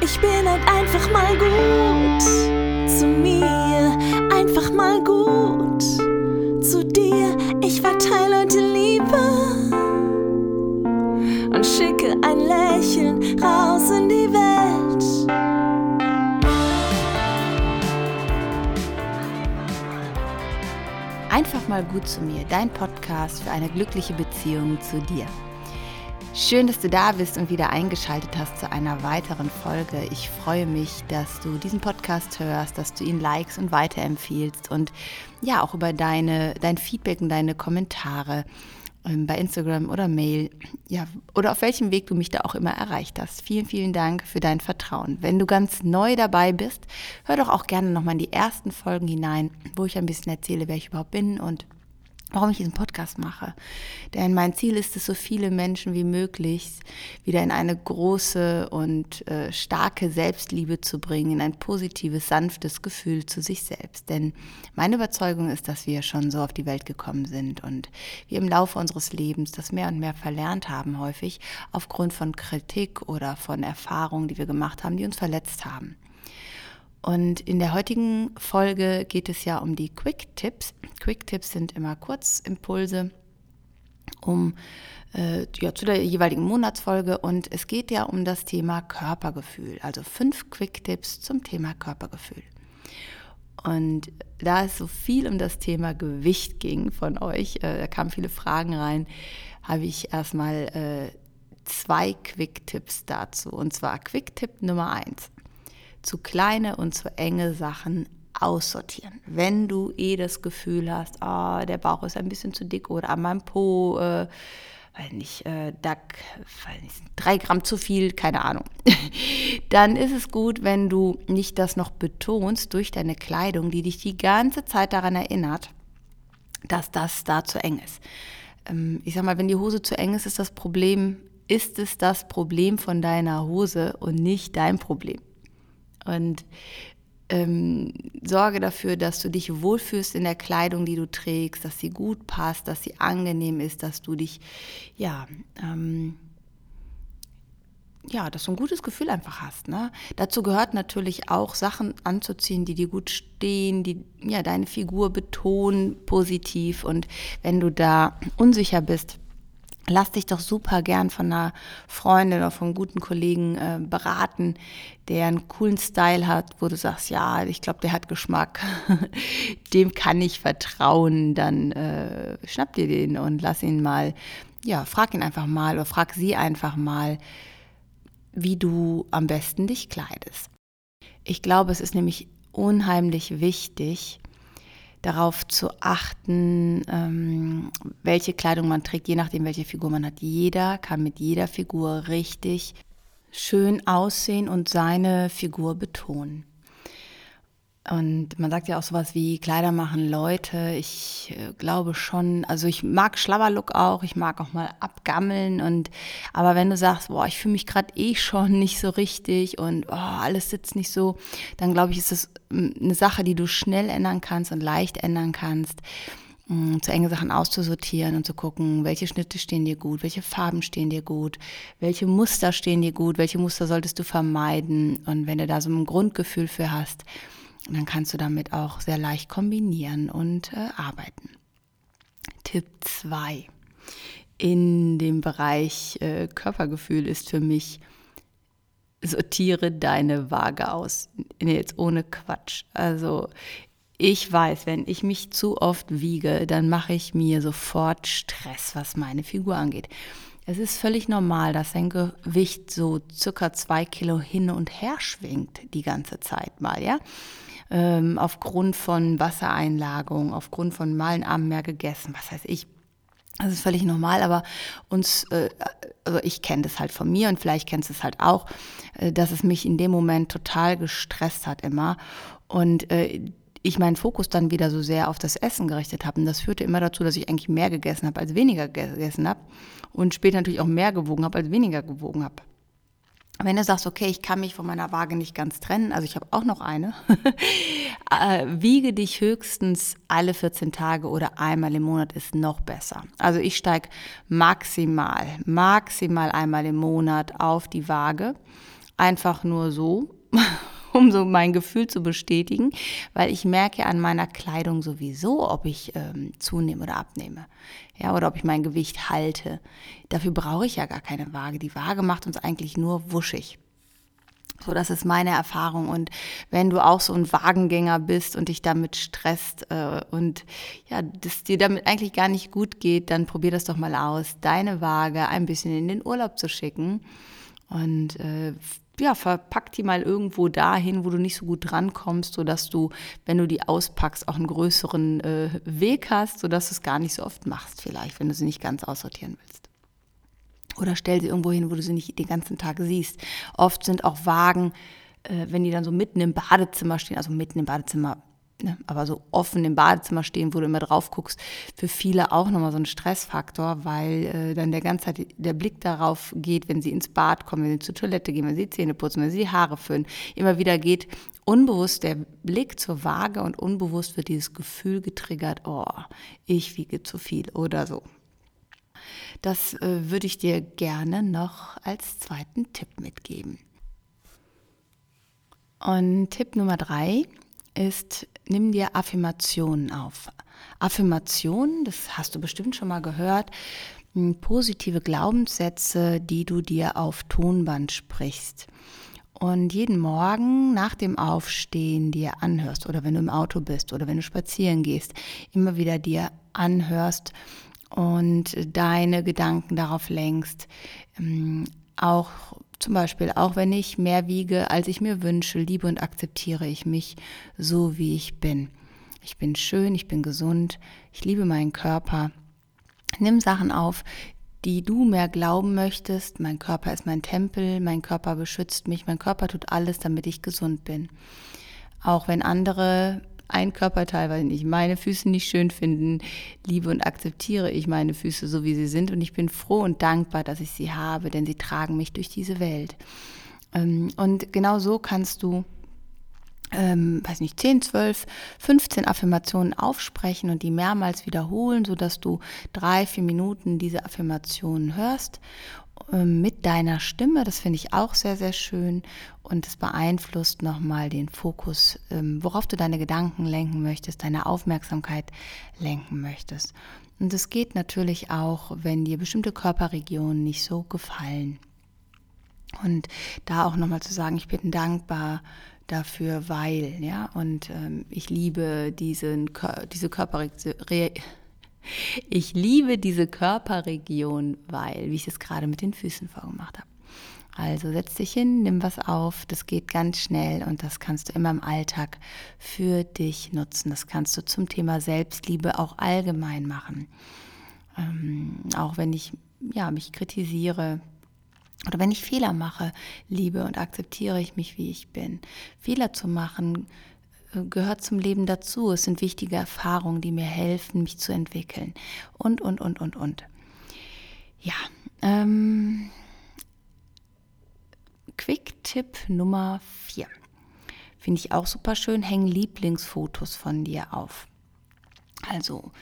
Ich bin halt einfach mal gut zu mir, einfach mal gut zu dir. Ich verteile heute Liebe und schicke ein Lächeln raus in die Welt. Einfach mal gut zu mir, dein Podcast für eine glückliche Beziehung zu dir. Schön, dass du da bist und wieder eingeschaltet hast zu einer weiteren Folge. Ich freue mich, dass du diesen Podcast hörst, dass du ihn likest und weiterempfiehlst und ja, auch über deine, dein Feedback und deine Kommentare ähm, bei Instagram oder Mail, ja, oder auf welchem Weg du mich da auch immer erreicht hast. Vielen, vielen Dank für dein Vertrauen. Wenn du ganz neu dabei bist, hör doch auch gerne nochmal in die ersten Folgen hinein, wo ich ein bisschen erzähle, wer ich überhaupt bin und warum ich diesen Podcast mache. Denn mein Ziel ist es, so viele Menschen wie möglich wieder in eine große und äh, starke Selbstliebe zu bringen, in ein positives, sanftes Gefühl zu sich selbst. Denn meine Überzeugung ist, dass wir schon so auf die Welt gekommen sind und wir im Laufe unseres Lebens das mehr und mehr verlernt haben, häufig aufgrund von Kritik oder von Erfahrungen, die wir gemacht haben, die uns verletzt haben. Und in der heutigen Folge geht es ja um die Quick Tips. Quick Tips sind immer Kurzimpulse um äh, ja, zu der jeweiligen Monatsfolge und es geht ja um das Thema Körpergefühl, also fünf Quick Tips zum Thema Körpergefühl. Und da es so viel um das Thema Gewicht ging von euch, äh, da kamen viele Fragen rein, habe ich erstmal äh, zwei Quick-Tipps dazu. Und zwar Quick-Tipp Nummer eins zu kleine und zu enge Sachen aussortieren. Wenn du eh das Gefühl hast, oh, der Bauch ist ein bisschen zu dick oder an meinem Po, äh, weil nicht, äh, da, weil nicht, drei Gramm zu viel, keine Ahnung, dann ist es gut, wenn du nicht das noch betonst durch deine Kleidung, die dich die ganze Zeit daran erinnert, dass das da zu eng ist. Ähm, ich sag mal, wenn die Hose zu eng ist, ist das Problem, ist es das Problem von deiner Hose und nicht dein Problem. Und ähm, sorge dafür, dass du dich wohlfühlst in der Kleidung, die du trägst, dass sie gut passt, dass sie angenehm ist, dass du dich, ja, ähm, ja, dass du ein gutes Gefühl einfach hast. Ne? Dazu gehört natürlich auch Sachen anzuziehen, die dir gut stehen, die ja deine Figur betonen positiv. Und wenn du da unsicher bist, lass dich doch super gern von einer Freundin oder vom guten Kollegen äh, beraten, der einen coolen Style hat, wo du sagst, ja, ich glaube, der hat Geschmack, dem kann ich vertrauen, dann äh, schnapp dir den und lass ihn mal, ja, frag ihn einfach mal oder frag sie einfach mal, wie du am besten dich kleidest. Ich glaube, es ist nämlich unheimlich wichtig, darauf zu achten, ähm, welche Kleidung man trägt, je nachdem, welche Figur man hat. Jeder kann mit jeder Figur richtig schön aussehen und seine Figur betonen. Und man sagt ja auch sowas wie Kleider machen Leute. Ich äh, glaube schon, also ich mag Schlabberlook auch, ich mag auch mal abgammeln und aber wenn du sagst, boah, ich fühle mich gerade eh schon nicht so richtig und oh, alles sitzt nicht so, dann glaube ich, ist das hm, eine Sache, die du schnell ändern kannst und leicht ändern kannst hm, zu enge Sachen auszusortieren und zu gucken, welche Schnitte stehen dir gut, welche Farben stehen dir gut, welche Muster stehen dir gut, welche Muster solltest du vermeiden. Und wenn du da so ein Grundgefühl für hast, dann kannst du damit auch sehr leicht kombinieren und äh, arbeiten. Tipp 2 in dem Bereich äh, Körpergefühl ist für mich, sortiere deine Waage aus. Nee, jetzt ohne Quatsch. Also ich weiß, wenn ich mich zu oft wiege, dann mache ich mir sofort Stress, was meine Figur angeht. Es ist völlig normal, dass dein Gewicht so circa zwei Kilo hin und her schwingt die ganze Zeit mal, ja ähm, aufgrund von Wassereinlagung, aufgrund von malen Armen mehr gegessen, was weiß ich. Das ist völlig normal, aber uns, äh, also ich kenne das halt von mir und vielleicht kennst du es halt auch, äh, dass es mich in dem Moment total gestresst hat immer. Und äh, ich meinen Fokus dann wieder so sehr auf das Essen gerichtet habe. Und das führte immer dazu, dass ich eigentlich mehr gegessen habe, als weniger gegessen habe. Und später natürlich auch mehr gewogen habe, als weniger gewogen habe. Wenn du sagst, okay, ich kann mich von meiner Waage nicht ganz trennen, also ich habe auch noch eine, äh, wiege dich höchstens alle 14 Tage oder einmal im Monat ist noch besser. Also ich steige maximal, maximal einmal im Monat auf die Waage Einfach nur so, um so mein Gefühl zu bestätigen, weil ich merke an meiner Kleidung sowieso, ob ich ähm, zunehme oder abnehme. Ja, oder ob ich mein Gewicht halte. Dafür brauche ich ja gar keine Waage. Die Waage macht uns eigentlich nur wuschig. So, das ist meine Erfahrung. Und wenn du auch so ein Wagengänger bist und dich damit stresst äh, und ja, das dir damit eigentlich gar nicht gut geht, dann probier das doch mal aus, deine Waage ein bisschen in den Urlaub zu schicken und äh, ja, verpack die mal irgendwo dahin, wo du nicht so gut drankommst, sodass du, wenn du die auspackst, auch einen größeren äh, Weg hast, sodass du es gar nicht so oft machst, vielleicht, wenn du sie nicht ganz aussortieren willst. Oder stell sie irgendwo hin, wo du sie nicht den ganzen Tag siehst. Oft sind auch Wagen, äh, wenn die dann so mitten im Badezimmer stehen, also mitten im Badezimmer, ne, aber so offen im Badezimmer stehen, wo du immer drauf guckst, für viele auch nochmal so ein Stressfaktor, weil äh, dann der ganze Zeit der Blick darauf geht, wenn sie ins Bad kommen, wenn sie zur Toilette gehen, wenn sie Zähne putzen, wenn sie die Haare föhnen, immer wieder geht unbewusst der Blick zur Waage und unbewusst wird dieses Gefühl getriggert, oh, ich wiege zu viel oder so. Das äh, würde ich dir gerne noch als zweiten Tipp mitgeben. Und Tipp Nummer drei ist, nimm dir Affirmationen auf. Affirmationen, das hast du bestimmt schon mal gehört, positive Glaubenssätze, die du dir auf Tonband sprichst. Und jeden Morgen nach dem Aufstehen dir anhörst oder wenn du im Auto bist oder wenn du spazieren gehst, immer wieder dir anhörst und deine Gedanken darauf lenkst. Ähm, auch zum Beispiel, auch wenn ich mehr wiege, als ich mir wünsche, liebe und akzeptiere ich mich so, wie ich bin. Ich bin schön, ich bin gesund, ich liebe meinen Körper. Nimm Sachen auf, die du mehr glauben möchtest. Mein Körper ist mein Tempel, mein Körper beschützt mich, mein Körper tut alles, damit ich gesund bin. Auch wenn andere ein Körperteil, weil ich meine Füße nicht schön finden, liebe und akzeptiere ich meine Füße so, wie sie sind. Und ich bin froh und dankbar, dass ich sie habe, denn sie tragen mich durch diese Welt. Ähm, und genau so kannst du ähm, weiß nicht, 10, 12, 15 Affirmationen aufsprechen und die mehrmals wiederholen, sodass du drei, vier Minuten diese Affirmationen hörst mit deiner Stimme. Das finde ich auch sehr, sehr schön und es beeinflusst nochmal den Fokus, ähm, worauf du deine Gedanken lenken möchtest, deine Aufmerksamkeit lenken möchtest. Und es geht natürlich auch, wenn dir bestimmte Körperregionen nicht so gefallen. Und da auch nochmal zu sagen, ich bin dankbar dafür, weil, ja, und ähm, ich liebe diesen, diese Körperregion ich liebe diese Körperregion, weil, wie ich es gerade mit den Füßen vorgemacht habe. Also setz dich hin, nimm was auf, das geht ganz schnell und das kannst du immer im Alltag für dich nutzen. Das kannst du zum Thema Selbstliebe auch allgemein machen. Ähm, auch wenn ich ja, mich kritisiere, oder wenn ich Fehler mache, liebe und akzeptiere ich mich, wie ich bin. Fehler zu machen gehört zum Leben dazu. Es sind wichtige Erfahrungen, die mir helfen, mich zu entwickeln. Und, und, und, und, und. Ja. Ähm, Quick-Tipp Nummer 4. Finde ich auch super schön. Hängen Lieblingsfotos von dir auf. Also,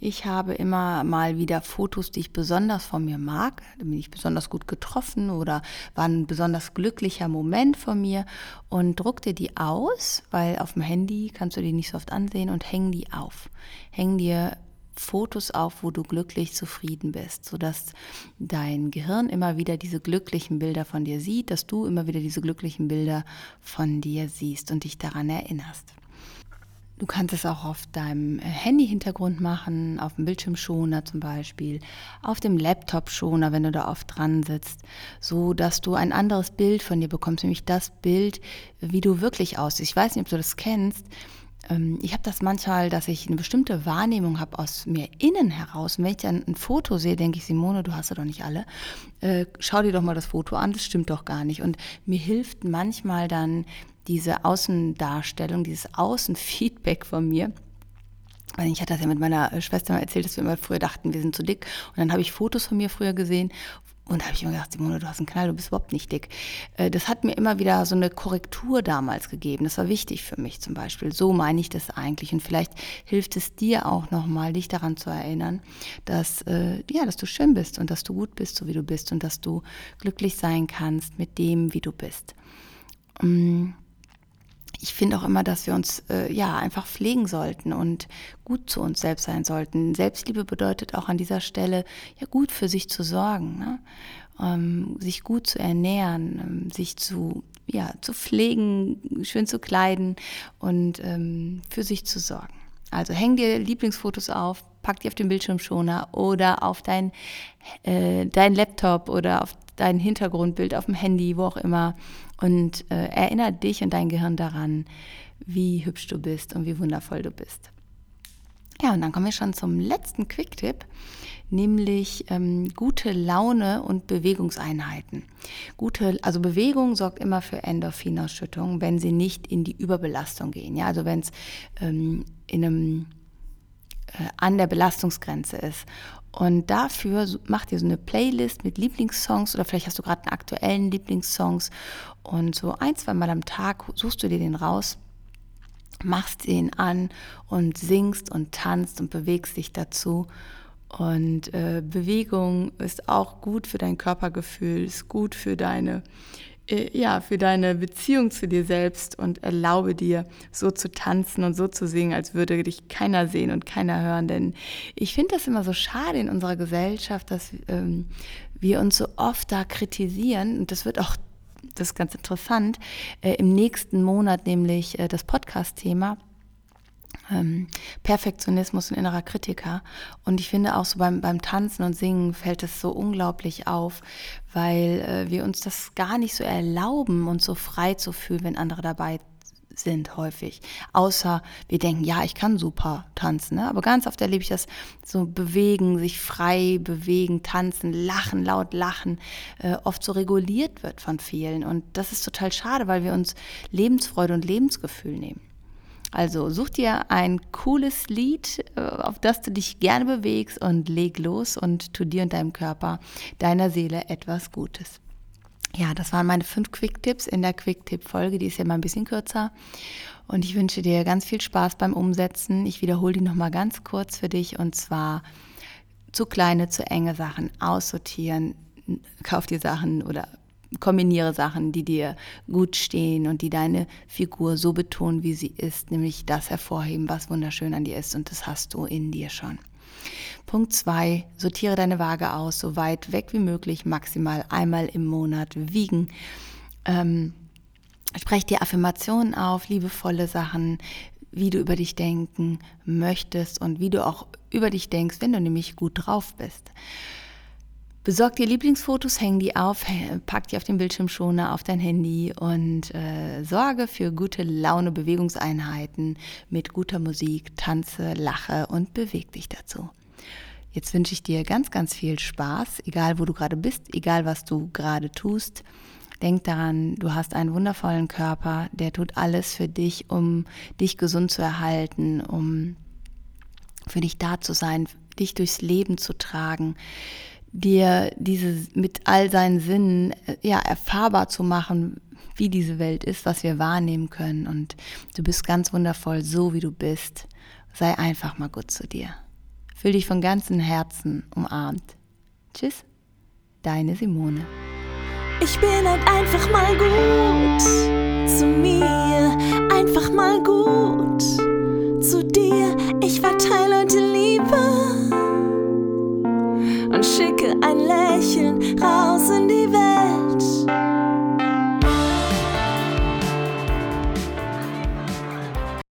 ich habe immer mal wieder Fotos, die ich besonders von mir mag. Da bin ich besonders gut getroffen oder war ein besonders glücklicher Moment von mir und druck dir die aus, weil auf dem Handy kannst du die nicht so oft ansehen und häng die auf. Häng dir Fotos auf, wo du glücklich zufrieden bist, sodass dein Gehirn immer wieder diese glücklichen Bilder von dir sieht, dass du immer wieder diese glücklichen Bilder von dir siehst und dich daran erinnerst. Du kannst es auch auf deinem äh, Handy-Hintergrund machen, auf dem Bildschirmschoner zum Beispiel, auf dem Laptop-Schoner, wenn du da oft dran sitzt, so dass du ein anderes Bild von dir bekommst, nämlich das Bild, wie du wirklich aussiehst. Ich weiß nicht, ob du das kennst. Ähm, ich habe das manchmal, dass ich eine bestimmte Wahrnehmung habe aus mir innen heraus. Und wenn ich dann ein Foto sehe, denke ich, Simone, du hast ja doch nicht alle. Äh, schau dir doch mal das Foto an, das stimmt doch gar nicht. Und mir hilft manchmal dann diese Außendarstellung, dieses Außenfeedback von mir. Ich hatte das ja mit meiner Schwester mal erzählt, dass wir immer früher dachten, wir sind zu dick. Und dann habe ich Fotos von mir früher gesehen, Und habe ich immer gedacht, Simone, du hast einen Knall, du bist überhaupt nicht dick. Äh, das hat mir immer wieder so eine Korrektur damals gegeben. Das war wichtig für mich zum Beispiel. So meine ich das eigentlich. Und vielleicht hilft es dir auch nochmal, dich daran zu erinnern, dass, äh, ja, dass du schön bist und dass du gut bist, so wie du bist und dass du glücklich sein kannst mit dem, wie du bist. Mm ich finde auch immer, dass wir uns äh, ja einfach pflegen sollten und gut zu uns selbst sein sollten. Selbstliebe bedeutet auch an dieser Stelle ja gut für sich zu sorgen, ne? ähm, sich gut zu ernähren, ähm, sich zu ja zu pflegen, schön zu kleiden und ähm, für sich zu sorgen. Also häng dir Lieblingsfotos auf, pack die auf den Bildschirmschoner oder auf dein, äh, dein Laptop oder auf dein Hintergrundbild auf dem Handy, wo auch immer und äh, erinnere dich und dein Gehirn daran, wie hübsch du bist und wie wundervoll du bist. Ja, und dann kommen wir schon zum letzten Quick-Tipp, nämlich ähm, gute Laune und Bewegungseinheiten. Gute, also Bewegung sorgt immer für Endorphinausschüttung, wenn sie nicht in die Überbelastung gehen. Ja, also wenn es ähm, in einem äh, an der Belastungsgrenze ist. Und dafür macht ihr so eine Playlist mit Lieblingssongs oder vielleicht hast du gerade einen aktuellen Lieblingssongs und so ein, zwei Mal am Tag suchst du dir den raus, machst ihn an und singst und tanzt und bewegst dich dazu. Und äh, Bewegung ist auch gut für dein Körpergefühl, ist gut für deine ja, für deine Beziehung zu dir selbst und erlaube dir, so zu tanzen und so zu singen, als würde dich keiner sehen und keiner hören. Denn ich finde das immer so schade in unserer Gesellschaft, dass ähm, wir uns so oft da kritisieren. Und das wird auch, das ist ganz interessant, äh, im nächsten Monat nämlich äh, das Podcast-Thema ähm, Perfektionismus und innerer Kritiker. Und ich finde auch so beim, beim Tanzen und Singen fällt es so unglaublich auf, weil äh, wir uns das gar nicht so erlauben, uns so frei zu fühlen, wenn andere dabei sind häufig. Außer wir denken, ja, ich kann super tanzen. Ne? Aber ganz oft erlebe ich das so bewegen, sich frei bewegen, tanzen, lachen, laut lachen, äh, oft so reguliert wird von vielen. Und das ist total schade, weil wir uns Lebensfreude und Lebensgefühl nehmen. Also such dir ein cooles Lied, äh, auf das du dich gerne bewegst und leg los und tu dir und deinem Körper, deiner Seele etwas Gutes. Ja, das waren meine fünf Quick-Tipps in der Quick-Tipp-Folge. Die ist ja mal ein bisschen kürzer. Und ich wünsche dir ganz viel Spaß beim Umsetzen. Ich wiederhole die nochmal ganz kurz für dich. Und zwar zu kleine, zu enge Sachen aussortieren. Kauf dir Sachen oder kombiniere Sachen, die dir gut stehen und die deine Figur so betonen, wie sie ist, nämlich das hervorheben, was wunderschön an dir ist und das hast du in dir schon. Punkt zwei: Sortiere deine Waage aus, so weit weg wie möglich, maximal einmal im Monat wiegen. Ähm, sprech dir Affirmationen auf, liebevolle Sachen, wie du über dich denken möchtest und wie du auch über dich denkst, wenn du nämlich gut drauf bist. Besorg dir Lieblingsfotos, häng die auf, pack die auf den Bildschirmschoner, auf dein Handy und äh, sorge für gute Laune, Bewegungseinheiten mit guter Musik, tanze, lache und beweg dich dazu. Jetzt wünsche ich dir ganz, ganz viel Spaß, egal wo du gerade bist, egal was du gerade tust. Denk daran, du hast einen wundervollen Körper, der tut alles für dich, um dich gesund zu erhalten, um für dich da zu sein, dich durchs Leben zu tragen dir diese mit all seinen Sinnen äh, ja erfahrbar zu machen, wie diese Welt ist, was wir wahrnehmen können. Und du bist ganz wundervoll, so wie du bist. Sei einfach mal gut zu dir. Fühl dich von ganzem Herzen umarmt. Tschüss, deine Simone. Ich bin halt einfach mal gut zu mir, einfach mal gut zu dir. Ich verteile heute Liebe. Lächeln raus in die